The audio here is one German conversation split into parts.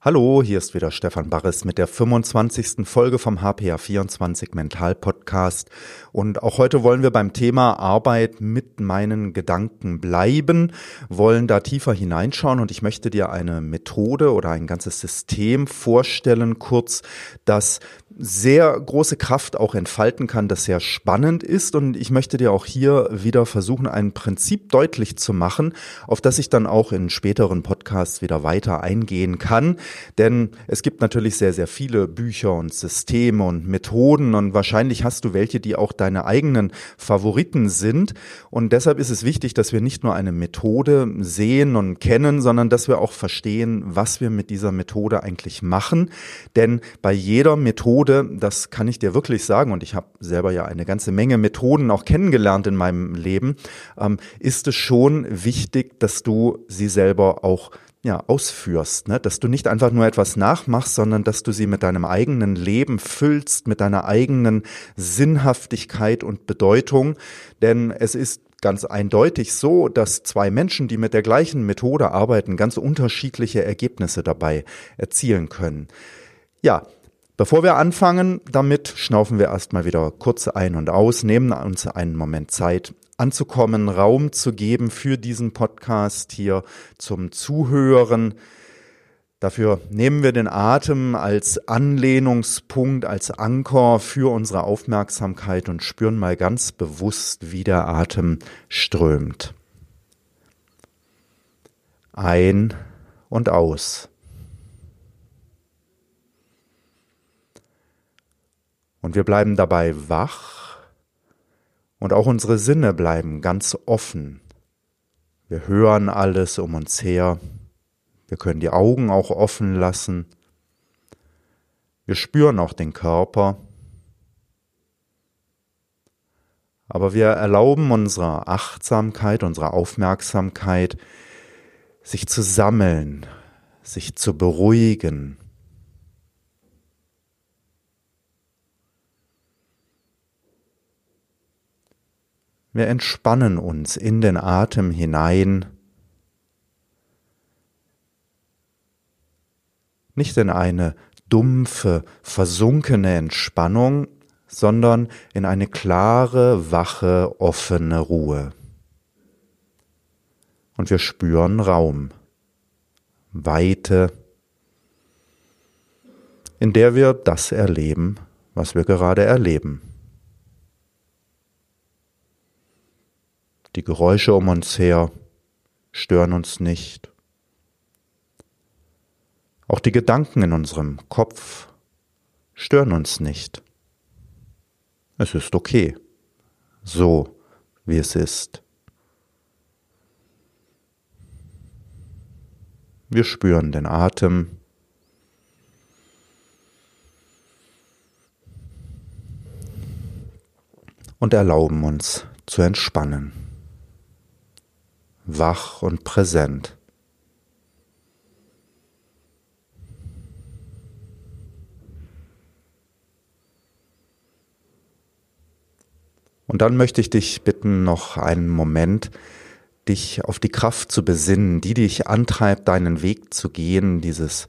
Hallo, hier ist wieder Stefan Barres mit der 25. Folge vom HPA24 Mental Podcast. Und auch heute wollen wir beim Thema Arbeit mit meinen Gedanken bleiben, wollen da tiefer hineinschauen und ich möchte dir eine Methode oder ein ganzes System vorstellen, kurz, das sehr große Kraft auch entfalten kann, das sehr spannend ist. Und ich möchte dir auch hier wieder versuchen, ein Prinzip deutlich zu machen, auf das ich dann auch in späteren Podcasts wieder weiter eingehen kann. Denn es gibt natürlich sehr, sehr viele Bücher und Systeme und Methoden und wahrscheinlich hast du welche, die auch deine eigenen Favoriten sind. Und deshalb ist es wichtig, dass wir nicht nur eine Methode sehen und kennen, sondern dass wir auch verstehen, was wir mit dieser Methode eigentlich machen. Denn bei jeder Methode Methode, das kann ich dir wirklich sagen, und ich habe selber ja eine ganze Menge Methoden auch kennengelernt in meinem Leben, ähm, ist es schon wichtig, dass du sie selber auch ja, ausführst, ne? dass du nicht einfach nur etwas nachmachst, sondern dass du sie mit deinem eigenen Leben füllst, mit deiner eigenen Sinnhaftigkeit und Bedeutung. Denn es ist ganz eindeutig so, dass zwei Menschen, die mit der gleichen Methode arbeiten, ganz unterschiedliche Ergebnisse dabei erzielen können. Ja, Bevor wir anfangen damit, schnaufen wir erstmal wieder kurz ein und aus, nehmen uns einen Moment Zeit anzukommen, Raum zu geben für diesen Podcast hier zum Zuhören. Dafür nehmen wir den Atem als Anlehnungspunkt, als Anker für unsere Aufmerksamkeit und spüren mal ganz bewusst, wie der Atem strömt. Ein und aus. Und wir bleiben dabei wach und auch unsere Sinne bleiben ganz offen. Wir hören alles um uns her. Wir können die Augen auch offen lassen. Wir spüren auch den Körper. Aber wir erlauben unserer Achtsamkeit, unserer Aufmerksamkeit, sich zu sammeln, sich zu beruhigen, Wir entspannen uns in den Atem hinein, nicht in eine dumpfe, versunkene Entspannung, sondern in eine klare, wache, offene Ruhe. Und wir spüren Raum, Weite, in der wir das erleben, was wir gerade erleben. Die Geräusche um uns her stören uns nicht. Auch die Gedanken in unserem Kopf stören uns nicht. Es ist okay, so wie es ist. Wir spüren den Atem. Und erlauben uns zu entspannen wach und präsent. Und dann möchte ich dich bitten, noch einen Moment, dich auf die Kraft zu besinnen, die dich antreibt, deinen Weg zu gehen, dieses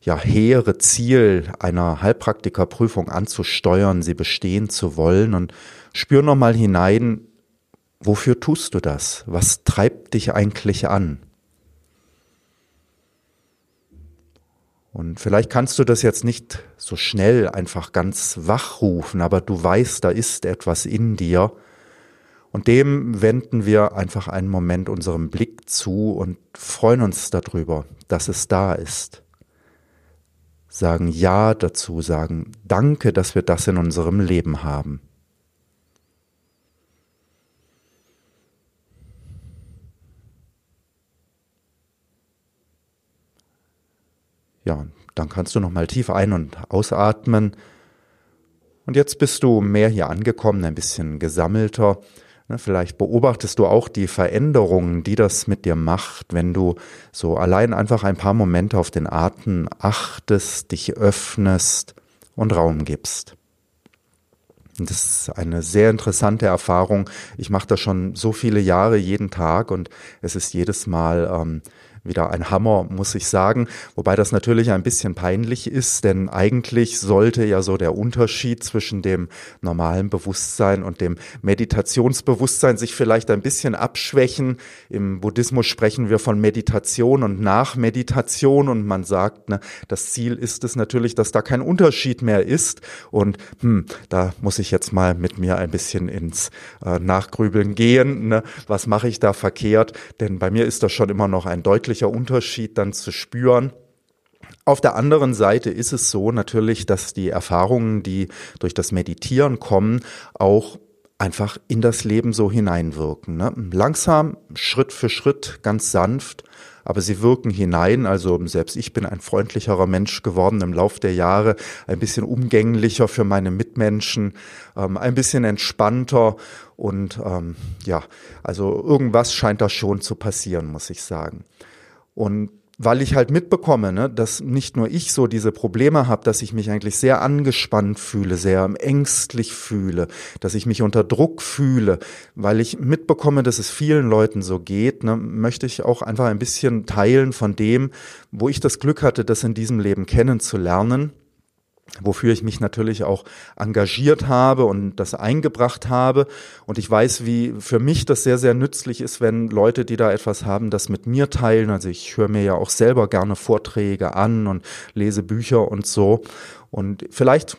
ja hehre Ziel einer Heilpraktikerprüfung anzusteuern, sie bestehen zu wollen und spür noch mal hinein, Wofür tust du das? Was treibt dich eigentlich an? Und vielleicht kannst du das jetzt nicht so schnell einfach ganz wach rufen, aber du weißt, da ist etwas in dir. Und dem wenden wir einfach einen Moment unserem Blick zu und freuen uns darüber, dass es da ist. Sagen Ja dazu, sagen Danke, dass wir das in unserem Leben haben. Ja, dann kannst du noch mal tief ein- und ausatmen Und jetzt bist du mehr hier angekommen, ein bisschen gesammelter. Ne, vielleicht beobachtest du auch die Veränderungen, die das mit dir macht, wenn du so allein einfach ein paar Momente auf den Atem achtest, dich öffnest und Raum gibst. Das ist eine sehr interessante Erfahrung. Ich mache das schon so viele Jahre jeden Tag und es ist jedes Mal ähm, wieder ein Hammer, muss ich sagen. Wobei das natürlich ein bisschen peinlich ist, denn eigentlich sollte ja so der Unterschied zwischen dem normalen Bewusstsein und dem Meditationsbewusstsein sich vielleicht ein bisschen abschwächen. Im Buddhismus sprechen wir von Meditation und Nachmeditation und man sagt, ne, das Ziel ist es natürlich, dass da kein Unterschied mehr ist. Und hm, da muss ich jetzt mal mit mir ein bisschen ins äh, Nachgrübeln gehen. Ne? Was mache ich da verkehrt? Denn bei mir ist das schon immer noch ein deutlich deutlicher Unterschied dann zu spüren. Auf der anderen Seite ist es so natürlich, dass die Erfahrungen, die durch das Meditieren kommen, auch einfach in das Leben so hineinwirken. Ne? Langsam, Schritt für Schritt, ganz sanft, aber sie wirken hinein. Also selbst ich bin ein freundlicherer Mensch geworden im Lauf der Jahre, ein bisschen umgänglicher für meine Mitmenschen, ähm, ein bisschen entspannter und ähm, ja, also irgendwas scheint da schon zu passieren, muss ich sagen. Und weil ich halt mitbekomme, ne, dass nicht nur ich so diese Probleme habe, dass ich mich eigentlich sehr angespannt fühle, sehr ängstlich fühle, dass ich mich unter Druck fühle, weil ich mitbekomme, dass es vielen Leuten so geht, ne, möchte ich auch einfach ein bisschen teilen von dem, wo ich das Glück hatte, das in diesem Leben kennenzulernen wofür ich mich natürlich auch engagiert habe und das eingebracht habe. Und ich weiß, wie für mich das sehr, sehr nützlich ist, wenn Leute, die da etwas haben, das mit mir teilen. Also ich höre mir ja auch selber gerne Vorträge an und lese Bücher und so. Und vielleicht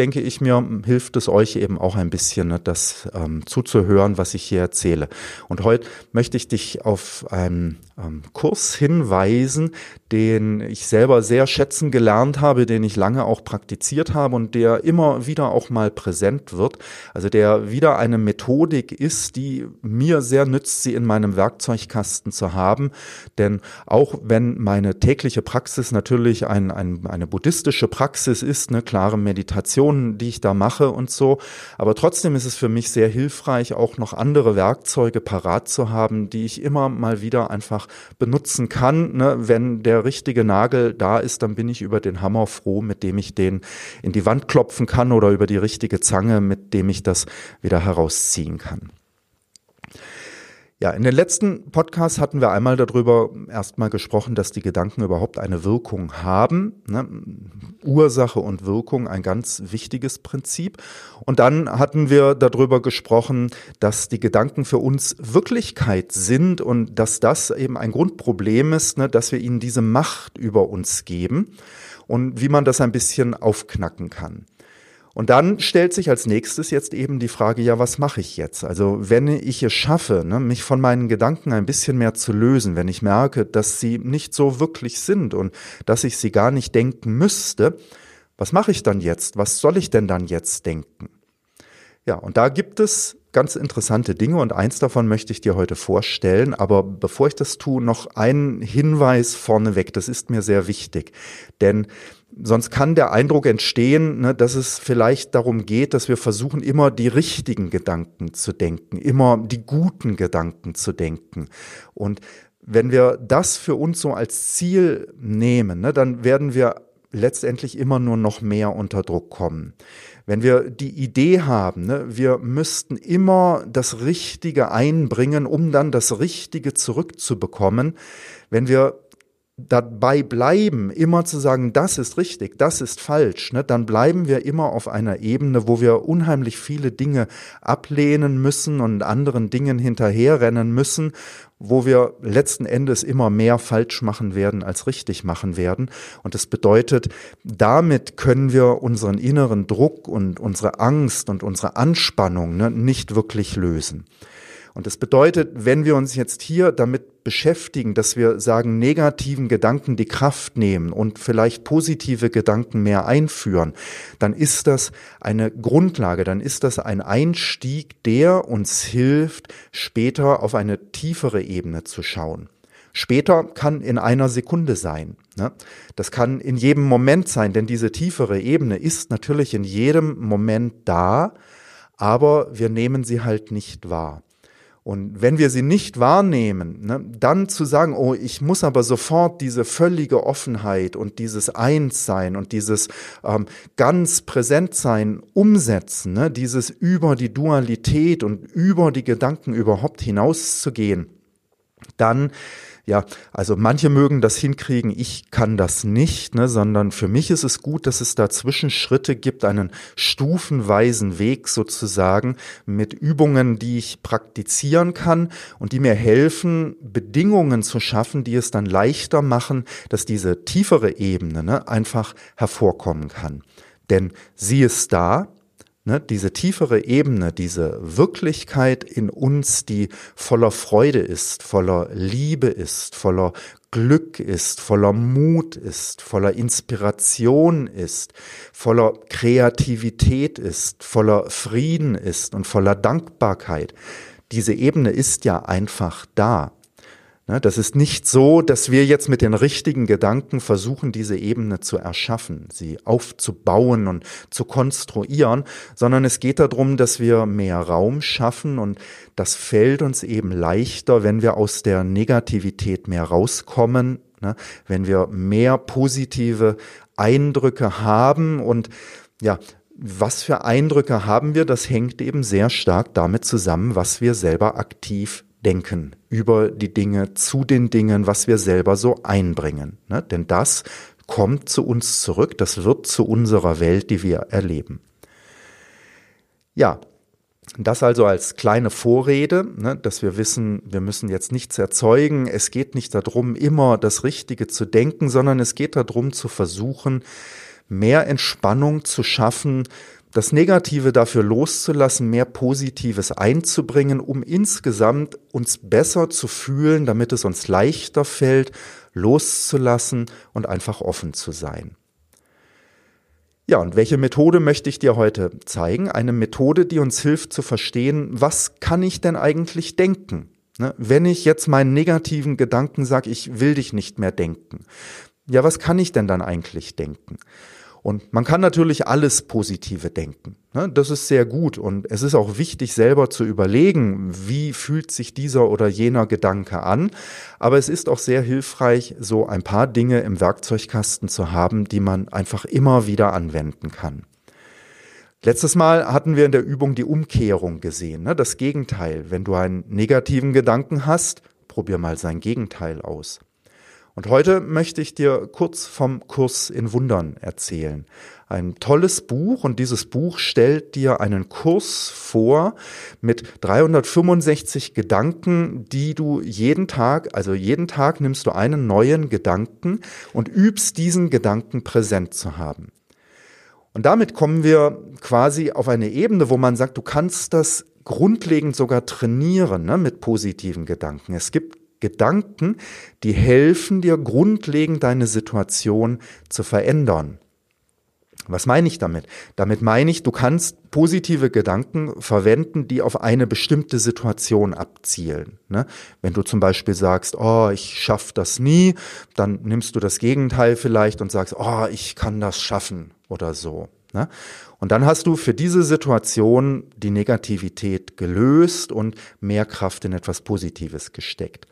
denke ich mir, hilft es euch eben auch ein bisschen, ne, das ähm, zuzuhören, was ich hier erzähle. Und heute möchte ich dich auf einen ähm, Kurs hinweisen, den ich selber sehr schätzen gelernt habe, den ich lange auch praktiziert habe und der immer wieder auch mal präsent wird. Also der wieder eine Methodik ist, die mir sehr nützt, sie in meinem Werkzeugkasten zu haben. Denn auch wenn meine tägliche Praxis natürlich ein, ein, eine buddhistische Praxis ist, eine klare Meditation, die ich da mache und so, aber trotzdem ist es für mich sehr hilfreich, auch noch andere Werkzeuge parat zu haben, die ich immer mal wieder einfach benutzen kann. Ne? Wenn der richtige Nagel da ist, dann bin ich über den Hammer froh, mit dem ich den in die Wand klopfen kann oder über die richtige Zange, mit dem ich das wieder herausziehen kann. Ja, in den letzten Podcasts hatten wir einmal darüber erstmal gesprochen, dass die Gedanken überhaupt eine Wirkung haben. Ne? Ursache und Wirkung, ein ganz wichtiges Prinzip. Und dann hatten wir darüber gesprochen, dass die Gedanken für uns Wirklichkeit sind und dass das eben ein Grundproblem ist, ne? dass wir ihnen diese Macht über uns geben und wie man das ein bisschen aufknacken kann. Und dann stellt sich als nächstes jetzt eben die Frage, ja, was mache ich jetzt? Also wenn ich es schaffe, ne, mich von meinen Gedanken ein bisschen mehr zu lösen, wenn ich merke, dass sie nicht so wirklich sind und dass ich sie gar nicht denken müsste, was mache ich dann jetzt? Was soll ich denn dann jetzt denken? Ja, und da gibt es ganz interessante Dinge und eins davon möchte ich dir heute vorstellen. Aber bevor ich das tue, noch ein Hinweis vorneweg. Das ist mir sehr wichtig. Denn Sonst kann der Eindruck entstehen, ne, dass es vielleicht darum geht, dass wir versuchen, immer die richtigen Gedanken zu denken, immer die guten Gedanken zu denken. Und wenn wir das für uns so als Ziel nehmen, ne, dann werden wir letztendlich immer nur noch mehr unter Druck kommen. Wenn wir die Idee haben, ne, wir müssten immer das Richtige einbringen, um dann das Richtige zurückzubekommen, wenn wir dabei bleiben, immer zu sagen, das ist richtig, das ist falsch, ne, dann bleiben wir immer auf einer Ebene, wo wir unheimlich viele Dinge ablehnen müssen und anderen Dingen hinterherrennen müssen, wo wir letzten Endes immer mehr falsch machen werden als richtig machen werden. Und das bedeutet, damit können wir unseren inneren Druck und unsere Angst und unsere Anspannung ne, nicht wirklich lösen. Und das bedeutet, wenn wir uns jetzt hier damit beschäftigen, dass wir sagen, negativen Gedanken die Kraft nehmen und vielleicht positive Gedanken mehr einführen, dann ist das eine Grundlage, dann ist das ein Einstieg, der uns hilft, später auf eine tiefere Ebene zu schauen. Später kann in einer Sekunde sein. Ne? Das kann in jedem Moment sein, denn diese tiefere Ebene ist natürlich in jedem Moment da, aber wir nehmen sie halt nicht wahr. Und wenn wir sie nicht wahrnehmen, ne, dann zu sagen, oh, ich muss aber sofort diese völlige Offenheit und dieses Einssein und dieses ähm, ganz Präsentsein umsetzen, ne, dieses über die Dualität und über die Gedanken überhaupt hinauszugehen, dann ja, also manche mögen das hinkriegen, ich kann das nicht, ne, sondern für mich ist es gut, dass es da Zwischenschritte gibt, einen stufenweisen Weg sozusagen mit Übungen, die ich praktizieren kann und die mir helfen, Bedingungen zu schaffen, die es dann leichter machen, dass diese tiefere Ebene ne, einfach hervorkommen kann. Denn sie ist da, Ne, diese tiefere Ebene, diese Wirklichkeit in uns, die voller Freude ist, voller Liebe ist, voller Glück ist, voller Mut ist, voller Inspiration ist, voller Kreativität ist, voller Frieden ist und voller Dankbarkeit. Diese Ebene ist ja einfach da. Ne, das ist nicht so, dass wir jetzt mit den richtigen Gedanken versuchen, diese Ebene zu erschaffen, sie aufzubauen und zu konstruieren, sondern es geht darum, dass wir mehr Raum schaffen und das fällt uns eben leichter, wenn wir aus der Negativität mehr rauskommen, ne, wenn wir mehr positive Eindrücke haben und ja, was für Eindrücke haben wir, das hängt eben sehr stark damit zusammen, was wir selber aktiv denken über die Dinge, zu den Dingen, was wir selber so einbringen. Ne? Denn das kommt zu uns zurück, das wird zu unserer Welt, die wir erleben. Ja, das also als kleine Vorrede, ne, dass wir wissen, wir müssen jetzt nichts erzeugen. Es geht nicht darum, immer das Richtige zu denken, sondern es geht darum zu versuchen, mehr Entspannung zu schaffen, das Negative dafür loszulassen, mehr Positives einzubringen, um insgesamt uns besser zu fühlen, damit es uns leichter fällt, loszulassen und einfach offen zu sein. Ja, und welche Methode möchte ich dir heute zeigen? Eine Methode, die uns hilft zu verstehen, was kann ich denn eigentlich denken? Ne, wenn ich jetzt meinen negativen Gedanken sage, ich will dich nicht mehr denken. Ja, was kann ich denn dann eigentlich denken? Und man kann natürlich alles Positive denken. Ne? Das ist sehr gut und es ist auch wichtig, selber zu überlegen, wie fühlt sich dieser oder jener Gedanke an. Aber es ist auch sehr hilfreich, so ein paar Dinge im Werkzeugkasten zu haben, die man einfach immer wieder anwenden kann. Letztes Mal hatten wir in der Übung die Umkehrung gesehen, ne? das Gegenteil. Wenn du einen negativen Gedanken hast, probier mal sein Gegenteil aus. Und heute möchte ich dir kurz vom Kurs in Wundern erzählen. Ein tolles Buch und dieses Buch stellt dir einen Kurs vor mit 365 Gedanken, die du jeden Tag, also jeden Tag nimmst du einen neuen Gedanken und übst diesen Gedanken präsent zu haben. Und damit kommen wir quasi auf eine Ebene, wo man sagt, du kannst das grundlegend sogar trainieren ne, mit positiven Gedanken. Es gibt Gedanken, die helfen dir grundlegend deine Situation zu verändern. Was meine ich damit? Damit meine ich, du kannst positive Gedanken verwenden, die auf eine bestimmte Situation abzielen. Ne? Wenn du zum Beispiel sagst, oh, ich schaff das nie, dann nimmst du das Gegenteil vielleicht und sagst, oh, ich kann das schaffen oder so. Ne? Und dann hast du für diese Situation die Negativität gelöst und mehr Kraft in etwas Positives gesteckt.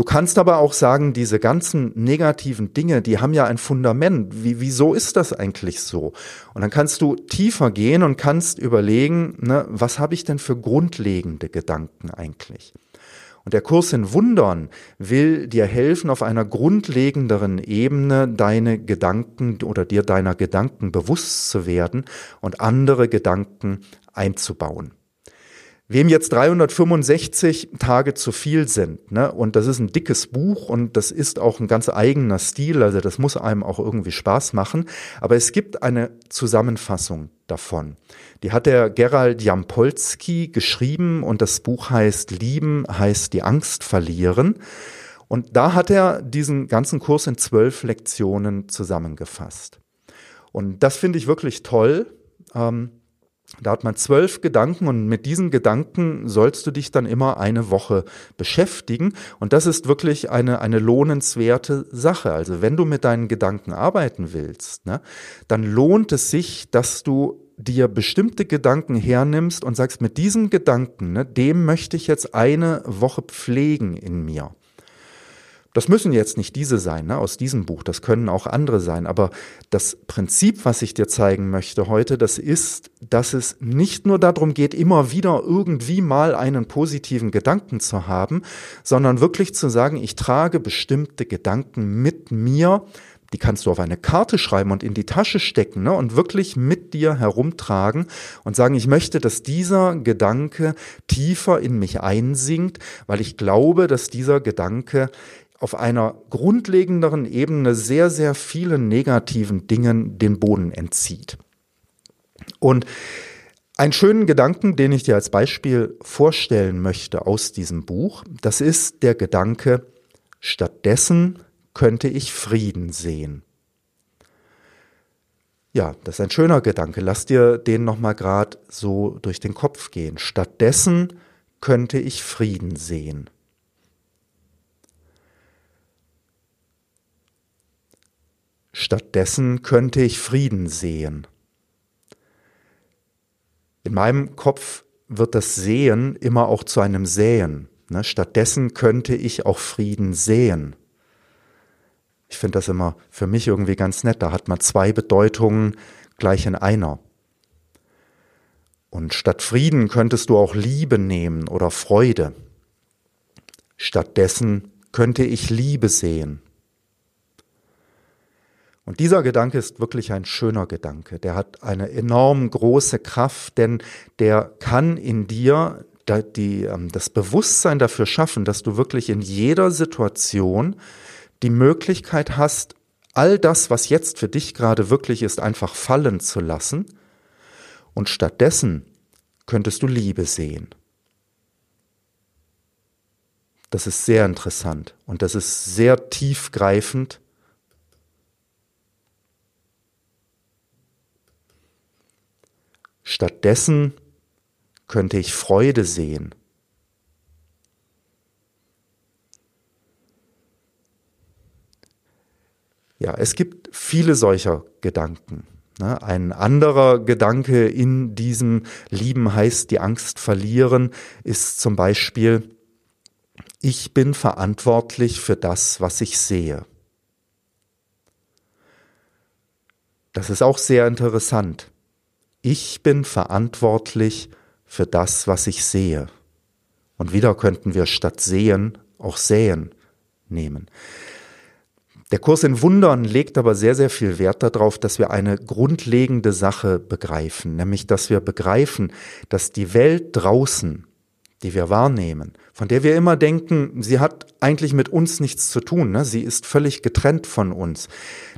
Du kannst aber auch sagen, diese ganzen negativen Dinge, die haben ja ein Fundament. Wie, wieso ist das eigentlich so? Und dann kannst du tiefer gehen und kannst überlegen, ne, was habe ich denn für grundlegende Gedanken eigentlich? Und der Kurs in Wundern will dir helfen, auf einer grundlegenderen Ebene deine Gedanken oder dir deiner Gedanken bewusst zu werden und andere Gedanken einzubauen. Wem jetzt 365 Tage zu viel sind, ne, und das ist ein dickes Buch und das ist auch ein ganz eigener Stil, also das muss einem auch irgendwie Spaß machen, aber es gibt eine Zusammenfassung davon. Die hat der Gerald Jampolski geschrieben und das Buch heißt Lieben heißt die Angst verlieren. Und da hat er diesen ganzen Kurs in zwölf Lektionen zusammengefasst. Und das finde ich wirklich toll. Ähm, Da hat man zwölf Gedanken und mit diesen Gedanken sollst du dich dann immer eine Woche beschäftigen. Und das ist wirklich eine, eine lohnenswerte Sache. Also wenn du mit deinen Gedanken arbeiten willst, ne, dann lohnt es sich, dass du dir bestimmte Gedanken hernimmst und sagst, mit diesem Gedanken, ne, dem möchte ich jetzt eine Woche pflegen in mir. Das müssen jetzt nicht diese sein, ne, aus diesem Buch, das können auch andere sein, aber das Prinzip, was ich dir zeigen möchte heute, das ist, dass es nicht nur darum geht, immer wieder irgendwie mal einen positiven Gedanken zu haben, sondern wirklich zu sagen, ich trage bestimmte Gedanken mit mir, die kannst du auf eine Karte schreiben und in die Tasche stecken ne, und wirklich mit dir herumtragen und sagen, ich möchte, dass dieser Gedanke tiefer in mich einsinkt, weil ich glaube, dass dieser Gedanke auf einer grundlegenderen Ebene sehr, sehr vielen negativen Dingen den Boden entzieht. Und einen schönen Gedanken, den ich dir als Beispiel vorstellen möchte aus diesem Buch, das ist der Gedanke, stattdessen könnte ich Frieden sehen. Ja, das ist ein schöner Gedanke. Lass dir den nochmal gerade so durch den Kopf gehen. Stattdessen könnte ich Frieden sehen. Stattdessen könnte ich Frieden sehen. In meinem Kopf wird das Sehen immer auch zu einem Säen. Ne? Stattdessen könnte ich auch Frieden sehen. Ich finde das immer für mich irgendwie ganz nett. Da hat man zwei Bedeutungen gleich in einer. Und statt Frieden könntest du auch Liebe nehmen oder Freude. Stattdessen könnte ich Liebe sehen. Und dieser Gedanke ist wirklich ein schöner Gedanke. Der hat eine enorm große Kraft, denn der kann in dir die, ähm, das Bewusstsein dafür schaffen, dass du wirklich in jeder Situation die Möglichkeit hast, all das, was jetzt für dich gerade wirklich ist, einfach fallen zu lassen. Und stattdessen könntest du Liebe sehen. Das ist sehr interessant und das ist sehr tiefgreifend Stattdessen könnte ich Freude sehen. Ja, es gibt viele solcher Gedanken. Ne? Ein anderer Gedanke in diesem Lieben heißt die Angst verlieren ist zum Beispiel, ich bin verantwortlich für das, was ich sehe. Das ist auch sehr interessant. Ich bin verantwortlich für das, was ich sehe. Und wieder könnten wir statt sehen auch säen nehmen. Der Kurs in Wundern legt aber sehr, sehr viel Wert darauf, dass wir eine grundlegende Sache begreifen, nämlich dass wir begreifen, dass die Welt draußen, die wir wahrnehmen, von der wir immer denken, sie hat eigentlich mit uns nichts zu tun, ne? sie ist völlig getrennt von uns,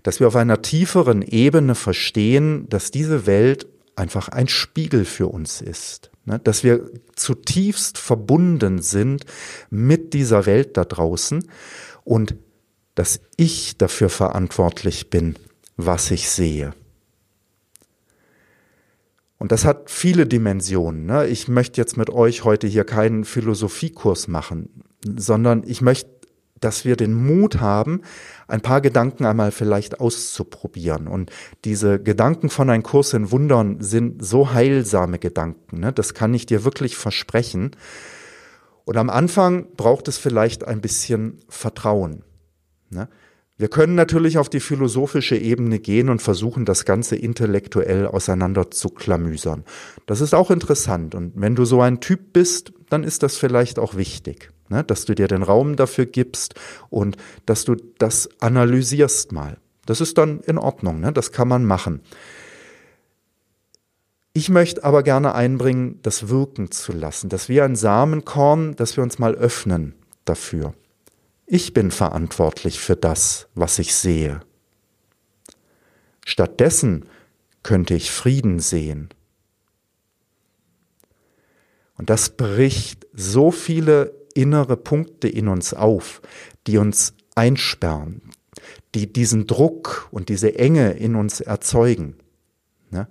dass wir auf einer tieferen Ebene verstehen, dass diese Welt einfach ein Spiegel für uns ist. Ne? Dass wir zutiefst verbunden sind mit dieser Welt da draußen und dass ich dafür verantwortlich bin, was ich sehe. Und das hat viele Dimensionen. Ne? Ich möchte jetzt mit euch heute hier keinen Philosophiekurs machen, sondern ich möchte dass wir den Mut haben, ein paar Gedanken einmal vielleicht auszuprobieren. Und diese Gedanken von ein Kurs in Wundern sind so heilsame Gedanken. Ne? Das kann ich dir wirklich versprechen. Und am Anfang braucht es vielleicht ein bisschen Vertrauen. Ne? Wir können natürlich auf die philosophische Ebene gehen und versuchen, das Ganze intellektuell auseinander zu klamüsern. Das ist auch interessant. Und wenn du so ein Typ bist, dann ist das vielleicht auch wichtig ne? dass du dir den Raum dafür gibst und dass du das analysierst mal. Das ist dann in Ordnung, ne? das kann man machen. Ich möchte aber gerne einbringen, das wirken zu lassen, dass wir ein Samenkorn, dass wir uns mal öffnen dafür. Ich bin verantwortlich für das, was ich sehe. Stattdessen könnte ich Frieden sehen. Und das bricht so viele innere Punkte in uns auf, die uns einsperren, die diesen Druck und diese Enge in uns erzeugen. Ne?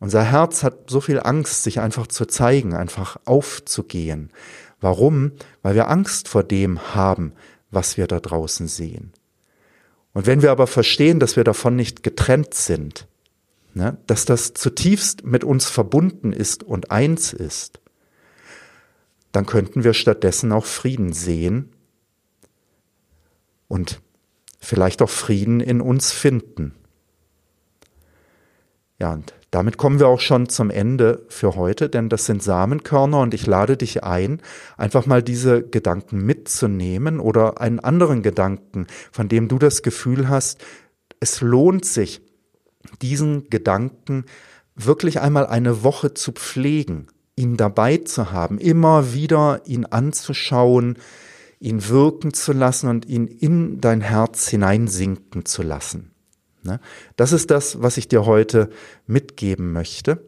Unser Herz hat so viel Angst, sich einfach zu zeigen, einfach aufzugehen. Warum? Weil wir Angst vor dem haben, was wir da draußen sehen. Und wenn wir aber verstehen, dass wir davon nicht getrennt sind, ne, dass das zutiefst mit uns verbunden ist und eins ist, dann könnten wir stattdessen auch Frieden sehen und vielleicht auch Frieden in uns finden. Ja, und damit kommen wir auch schon zum Ende für heute, denn das sind Samenkörner und ich lade dich ein, einfach mal diese Gedanken mitzunehmen oder einen anderen Gedanken, von dem du das Gefühl hast, es lohnt sich, diesen Gedanken wirklich einmal eine Woche zu pflegen, ihn dabei zu haben, immer wieder ihn anzuschauen, ihn wirken zu lassen und ihn in dein Herz hineinsinken zu lassen. Ne? Das ist das, was ich dir heute mitgeben möchte.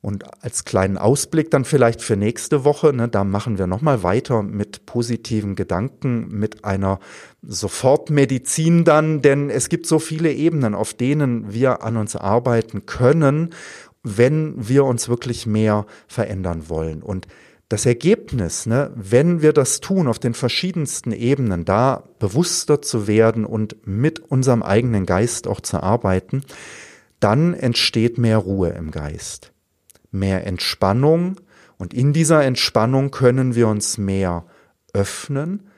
Und als kleinen Ausblick dann vielleicht für nächste Woche, ne, da machen wir nochmal weiter mit positiven Gedanken, mit einer Sofortmedizin dann, denn es gibt so viele Ebenen, auf denen wir an uns arbeiten können, wenn wir uns wirklich mehr verändern wollen. Und das Ergebnis, ne, wenn wir das tun auf den verschiedensten Ebenen, da bewusster zu werden und mit unserem eigenen Geist auch zu arbeiten, dann entsteht mehr Ruhe im Geist, mehr Entspannung und in dieser Entspannung können wir uns mehr öffnen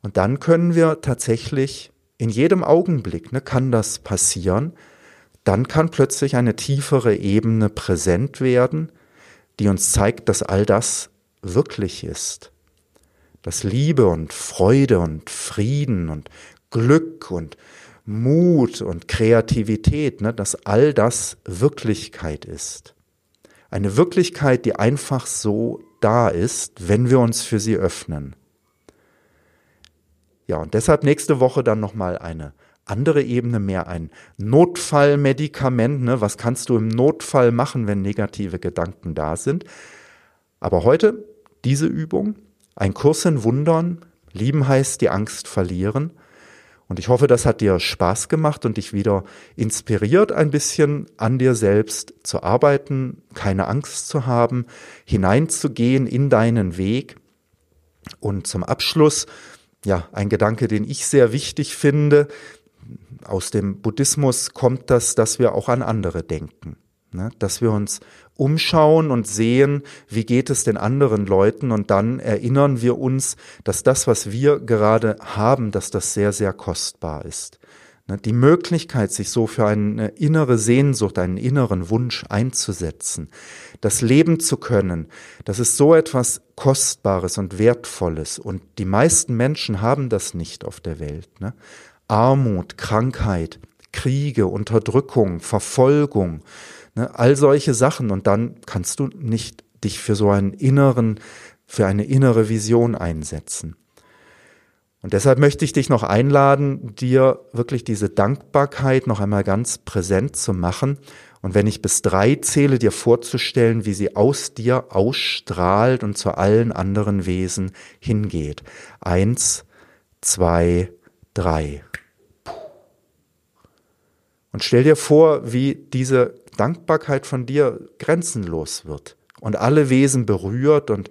und dann können wir tatsächlich in jedem Augenblick, ne, kann das passieren, dann kann plötzlich eine tiefere Ebene präsent werden, die uns zeigt, dass all das wirklich ist. Dass Liebe und Freude und Frieden und Glück und Mut und Kreativität, ne, dass all das Wirklichkeit ist. Eine Wirklichkeit, die einfach so da ist, wenn wir uns für sie öffnen. Ja, und deshalb nächste Woche dann nochmal eine andere Ebene, mehr ein Notfallmedikament. Ne? Was kannst du im Notfall machen, wenn negative Gedanken da sind? Aber heute diese Übung, ein Kurs in Wundern, lieben heißt die Angst verlieren. Und ich hoffe, das hat dir Spaß gemacht und dich wieder inspiriert, ein bisschen an dir selbst zu arbeiten, keine Angst zu haben, hineinzugehen in deinen Weg. Und zum Abschluss, ja, ein Gedanke, den ich sehr wichtig finde. Aus dem Buddhismus kommt das, dass wir auch an andere denken. Ne? Dass wir uns umschauen und sehen, wie geht es den anderen Leuten und dann erinnern wir uns, dass das, was wir gerade haben, dass das sehr, sehr kostbar ist. Ne, die Möglichkeit, sich so für eine innere Sehnsucht, einen inneren Wunsch einzusetzen, das leben zu können, das ist so etwas Kostbares und Wertvolles. Und die meisten Menschen haben das nicht auf der Welt. Ne? Armut, Krankheit, Kriege, Unterdrückung, Verfolgung, Ne, all solche Sachen. Und dann kannst du nicht dich für so einen inneren, für eine innere Vision einsetzen. Und deshalb möchte ich dich noch einladen, dir wirklich diese Dankbarkeit noch einmal ganz präsent zu machen. Und wenn ich bis drei zähle, dir vorzustellen, wie sie aus dir ausstrahlt und zu allen anderen Wesen hingeht. Eins, zwei, drei. Und stell dir vor, wie diese Dankbarkeit von dir grenzenlos wird und alle Wesen berührt und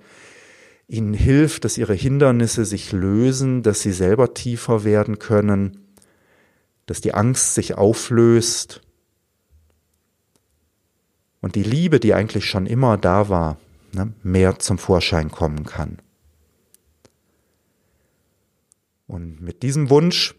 ihnen hilft, dass ihre Hindernisse sich lösen, dass sie selber tiefer werden können, dass die Angst sich auflöst und die Liebe, die eigentlich schon immer da war, ne, mehr zum Vorschein kommen kann. Und mit diesem Wunsch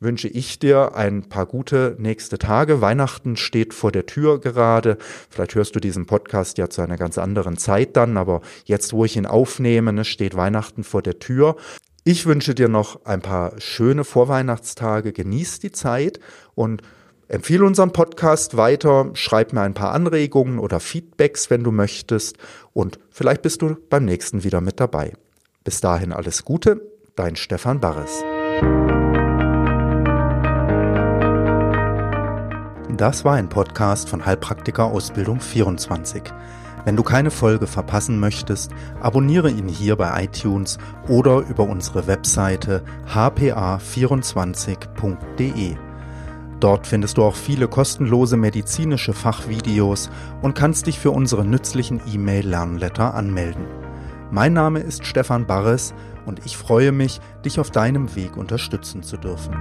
wünsche ich dir ein paar gute nächste Tage. Weihnachten steht vor der Tür gerade. Vielleicht hörst du diesen Podcast ja zu einer ganz anderen Zeit dann, aber jetzt, wo ich ihn aufnehme, ne, steht Weihnachten vor der Tür. Ich wünsche dir noch ein paar schöne Vorweihnachtstage. Genieß die Zeit und empfehle unseren Podcast weiter. Schreib mir ein paar Anregungen oder Feedbacks, wenn du möchtest. Und vielleicht bist du beim nächsten wieder mit dabei. Bis dahin alles Gute, dein Stefan Barres. Das war ein Podcast von Heilpraktiker Ausbildung 24. Wenn du keine Folge verpassen möchtest, abonniere ihn hier bei iTunes oder über unsere Webseite hpa24.de. Dort findest du auch viele kostenlose medizinische Fachvideos und kannst dich für unsere nützlichen E-Mail-Lernletter anmelden. Mein Name ist Stefan Barres und ich freue mich, dich auf deinem Weg unterstützen zu dürfen.